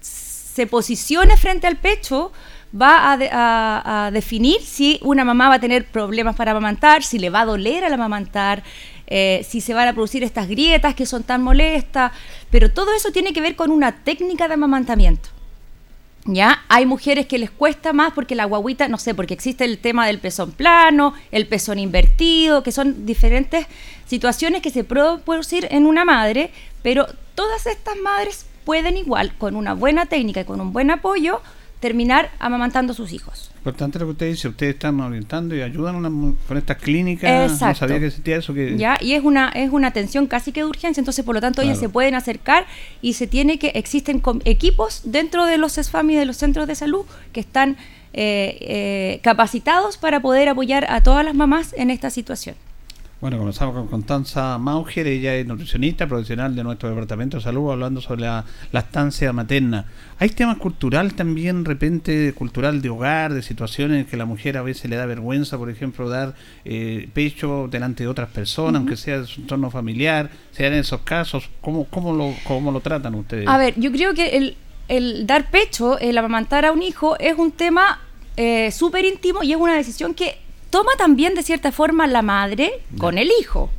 se posicione frente al pecho, va a, de- a- a definir si una mamá va a tener problemas para amamantar, si le va a doler al amamantar, eh, si se van a producir estas grietas que son tan molestas, pero todo eso tiene que ver con una técnica de amamantamiento. ¿Ya? Hay mujeres que les cuesta más porque la guaguita, no sé, porque existe el tema del pezón plano, el pezón invertido, que son diferentes situaciones que se pueden producir en una madre, pero todas estas madres pueden igual, con una buena técnica y con un buen apoyo, terminar amamantando a sus hijos. Importante lo que usted dice, ustedes están orientando y ayudan una con estas clínicas. Exacto. No sabía que existía eso. Que... ¿Ya? Y es una, es una atención casi que de urgencia, entonces por lo tanto ellas se pueden acercar y se tiene que, existen equipos dentro de los SESFAM y de los centros de salud que están eh, eh, capacitados para poder apoyar a todas las mamás en esta situación. Bueno, comenzamos con Constanza Mauger, ella es nutricionista profesional de nuestro departamento de salud, hablando sobre la lactancia materna. Hay temas cultural también, de repente, cultural de hogar, de situaciones en que la mujer a veces le da vergüenza, por ejemplo, dar eh, pecho delante de otras personas, aunque sea de su entorno familiar, sean en esos casos, ¿cómo, cómo, lo, cómo lo tratan ustedes? A ver, yo creo que el, el dar pecho, el amamantar a un hijo, es un tema eh, súper íntimo y es una decisión que toma también de cierta forma la madre con el hijo.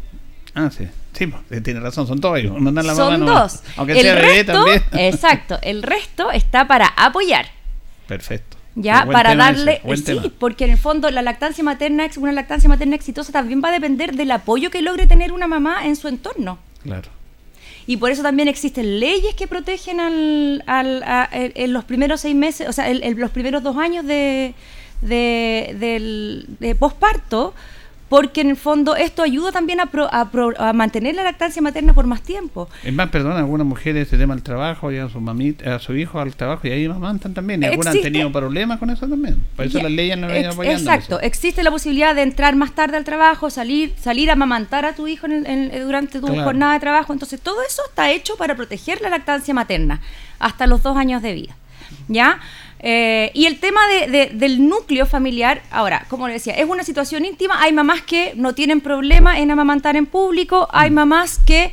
Ah, sí. Sí, pues, eh, tiene razón, son todos ellos. La Son mamá dos. Aunque el sea bebé resto, también. exacto, el resto está para apoyar. Perfecto. Ya, para ese, darle, sí, tema. porque en el fondo la lactancia materna, una lactancia materna exitosa también va a depender del apoyo que logre tener una mamá en su entorno. Claro. Y por eso también existen leyes que protegen al, al- a- en en los primeros seis meses, o sea, en, en los primeros dos años de, de, del- de posparto, porque en el fondo esto ayuda también a, pro- a pro- a mantener la lactancia materna por más tiempo. Es más, perdón, algunas mujeres se tema al trabajo, llevan a su mamita, a su hijo al trabajo y ahí amamantan también. Y algunas han Existe- tenido problemas con eso también. Por eso Ya, las leyes no ex- apoyando. Exacto, existe la posibilidad de entrar más tarde al trabajo, salir, salir a amamantar a tu hijo en en- durante tu Claro. jornada de trabajo. Entonces, todo eso está hecho para proteger la lactancia materna hasta los dos años de vida. ¿Ya? Eh, y el tema de- de- del núcleo familiar, ahora, como le decía, es una situación íntima. Hay mamás que no tienen problema en amamantar en público, hay mamás que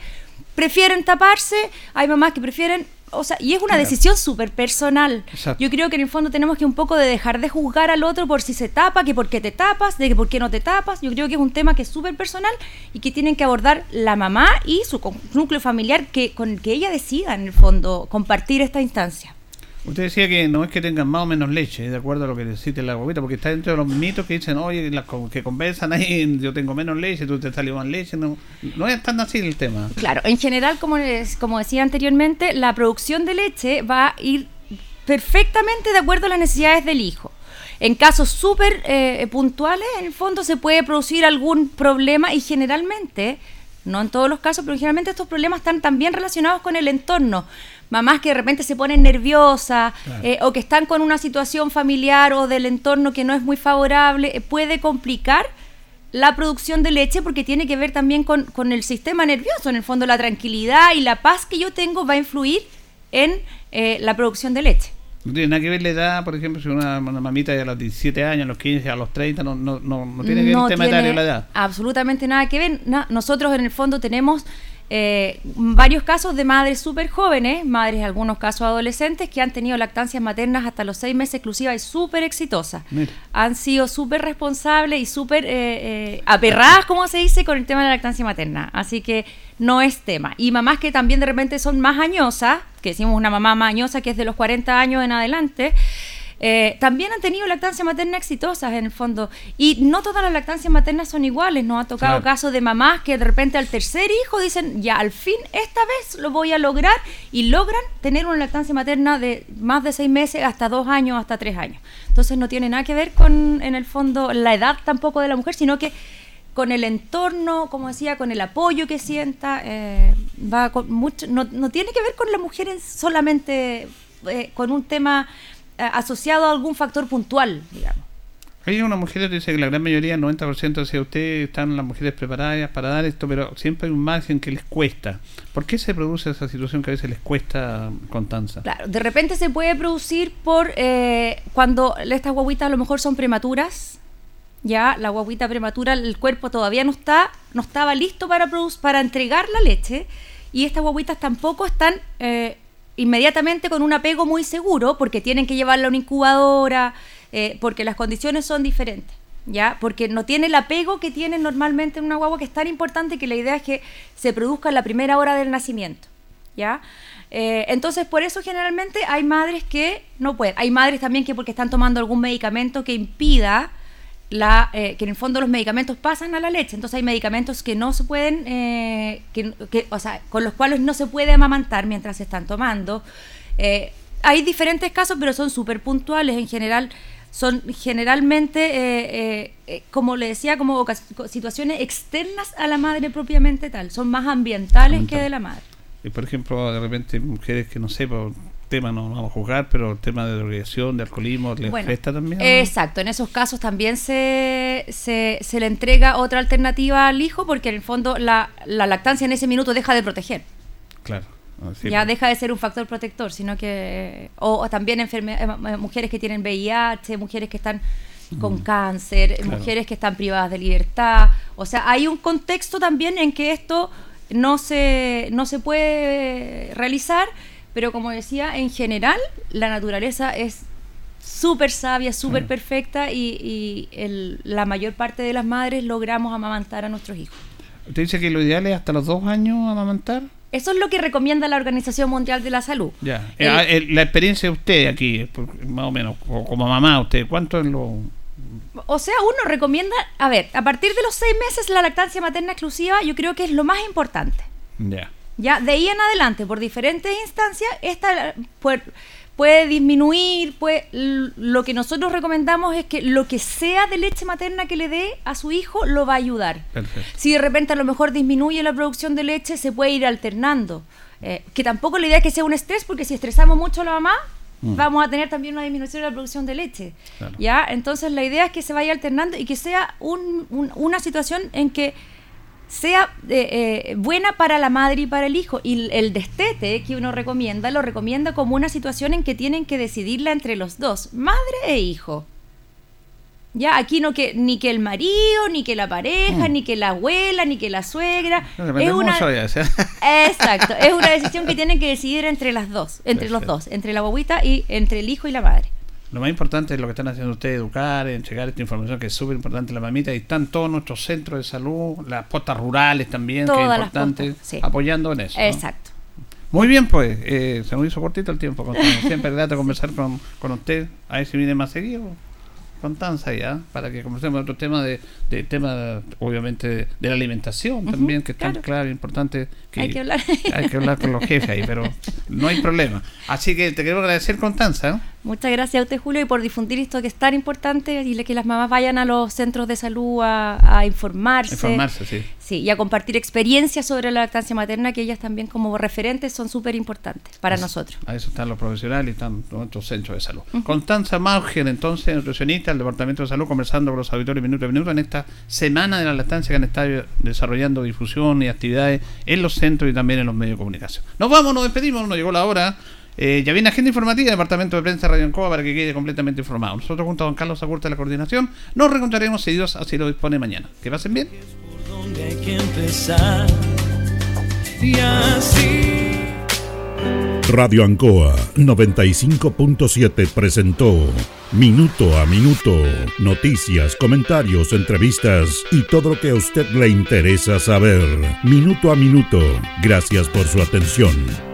prefieren taparse, hay mamás que prefieren, o sea, y es una Claro. decisión súper personal. Exacto. Yo creo que en el fondo tenemos que un poco de dejar de juzgar al otro por si se tapa, que por qué te tapas, de que por qué no te tapas. Yo creo que es un tema que es súper personal y que tienen que abordar la mamá y su núcleo familiar que con el que ella decida en el fondo compartir esta instancia. Usted decía que no es que tengan más o menos leche, de acuerdo a lo que necesite la guaguita, porque está dentro de los mitos que dicen, oye, las que conversan ahí, yo tengo menos leche, tú te salió más leche. No, no es tan así el tema. Claro, en general, como, les- como decía anteriormente, la producción de leche va a ir perfectamente de acuerdo a las necesidades del hijo. En casos súper eh, puntuales, en el fondo se puede producir algún problema y generalmente, no en todos los casos, pero generalmente estos problemas están también relacionados con el entorno. Mamás que de repente se ponen nerviosas Claro. eh, o que están con una situación familiar o del entorno que no es muy favorable, eh, puede complicar la producción de leche porque tiene que ver también con, con el sistema nervioso. En el fondo, la tranquilidad y la paz que yo tengo va a influir en eh, la producción de leche. No tiene nada que ver la edad, por ejemplo, si una, una mamita de a los 17 años, a los 15, a los 30, no, no, no, no tiene que ver el tema etario la edad. Absolutamente nada que ver. Na- nosotros en el fondo tenemos eh, varios casos de madres súper jóvenes, madres en algunos casos adolescentes, que han tenido lactancias maternas hasta los seis meses exclusivas y súper exitosas. Mira. Han sido súper responsables y súper eh, eh, aperradas, como se dice, con el tema de la lactancia materna. Así que no es tema. Y mamás que también de repente son más añosas, que decimos una mamá más añosa que es de los 40 años en adelante, eh, también han tenido lactancia materna exitosas en el fondo. Y no todas las lactancias maternas son iguales. Nos ha tocado Claro. casos de mamás que de repente al tercer hijo dicen, ya al fin esta vez lo voy a lograr y logran tener una lactancia materna de más de seis meses hasta dos años, hasta tres años. Entonces no tiene nada que ver con, en el fondo, la edad tampoco de la mujer, sino que con el entorno, como decía, con el apoyo que sienta, eh, va con mucho, no, no tiene que ver con la mujer en- solamente eh, con un tema asociado a algún factor puntual, digamos. Hay una mujer que dice que la gran mayoría, 90% decía usted, están las mujeres preparadas para dar esto, pero siempre hay un margen que les cuesta. ¿Por qué se produce esa situación que a veces les cuesta, Constanza? Claro, de repente se puede producir por eh, cuando estas guaguitas a lo mejor son prematuras, ya la guaguita prematura, el cuerpo todavía no está, no estaba listo para para entregar la leche y estas guaguitas tampoco están eh, inmediatamente con un apego muy seguro porque tienen que llevarla a una incubadora, eh, porque las condiciones son diferentes. ¿Ya? Porque no tiene el apego que tiene normalmente en una guagua, que es tan importante que la idea es que se produzca en la primera hora del nacimiento. ¿Ya? Eh, entonces, por eso generalmente hay madres que no pueden. Hay madres también que porque están tomando algún medicamento que impida la, eh, que en el fondo los medicamentos pasan a la leche. Entonces hay medicamentos que no se pueden, eh, que, o sea, con los cuales no se puede amamantar mientras se están tomando. Eh, hay diferentes casos, pero son súper puntuales. En general, son generalmente, como le decía, como situaciones externas a la madre propiamente tal. Son más ambientales que de la madre. Y por ejemplo, de repente mujeres que no sé, tema no vamos a jugar, pero el tema de drogación, de alcoholismo, ¿le afecta también? Exacto, en esos casos también se, se, se, le entrega otra alternativa al hijo porque en el fondo la, la lactancia en ese minuto deja de proteger. Claro. ya deja de ser un factor protector, sino que... O, también eh, eh, mujeres que tienen VIH, mujeres que están con mm. cáncer, mujeres que están privadas de libertad. O sea, hay un contexto también en que esto no se, no se puede realizar pero como decía, en general la naturaleza es súper sabia, súper perfecta y, la mayor parte de las madres logramos amamantar a nuestros hijos. ¿Usted dice que lo ideal es hasta los dos años amamantar? Eso es lo que recomienda la Organización Mundial de la Salud. Ya. Ah, la experiencia de usted aquí, más o menos, como mamá, usted, ¿cuánto es lo...? O sea, uno recomienda, a ver, a partir de los seis meses la lactancia materna exclusiva yo creo que es lo más importante. Ya. Ya, de ahí en adelante, por diferentes instancias, esta puede, puede disminuir, puede, lo que nosotros recomendamos es que lo que sea de leche materna que le dé a su hijo lo va a ayudar. Si de repente a lo mejor disminuye la producción de leche, se puede ir alternando. Eh, que tampoco la idea es que sea un estrés, porque si estresamos mucho a la mamá, mm. vamos a tener también una disminución de la producción de leche. ¿ya? Entonces la idea es que se vaya alternando y que sea una situación en que sea eh, eh, buena para la madre y para el hijo. Y el destete que uno recomienda, lo recomienda como una situación en que tienen que decidirla entre los dos, madre e hijo. Ya, aquí no que ni que el marido, ni que la pareja, mm. ni que la abuela, ni que la suegra. es una, exacto, es una decisión que tienen que decidir entre las dos, entre los dos, entre la bobita y entre el hijo y la madre. Lo más importante es lo que están haciendo ustedes, educar, entregar esta información que es súper importante la mamita. Y están todos nuestros centros de salud, las postas rurales también, que es importante, apoyando en eso. Exacto. Muy bien, pues, eh, se nos hizo cortito el tiempo. Siempre es grato conversar con, con usted. A ver si viene más seguido. Constanza ya, para que conversemos otro tema de, de tema, obviamente, de la alimentación también, que es tan claro e importante que hay que hablar. hay que hablar con los jefes ahí, pero no hay problema. Así que te quiero agradecer, Constanza. Muchas gracias a usted, Julio, y por difundir esto que es tan importante y que las mamás vayan a los centros de salud a, a informarse. Informarse, sí. Sí, y a compartir experiencias sobre la lactancia materna, que ellas también como referentes son súper importantes para nosotros. A eso están los profesionales y están nuestros centros de salud. Constanza Mauger, entonces, nutricionista del Departamento de Salud, conversando con los auditores minuto a minuto en esta semana de la lactancia que han estado desarrollando difusión y actividades en los centros y también en los medios de comunicación. Nos vamos, nos despedimos, nos llegó la hora. Eh, ya viene agenda informativa Departamento de Prensa Radio Ancoa para que quede completamente informado. Nosotros junto a don Carlos Agurta de la coordinación nos reencontraremos si Dios así lo dispone mañana. Que pasen bien. Radio Ancoa 95.7 presentó Minuto a Minuto, noticias, comentarios, entrevistas y todo lo que a usted le interesa saber. Minuto a Minuto, gracias por su atención.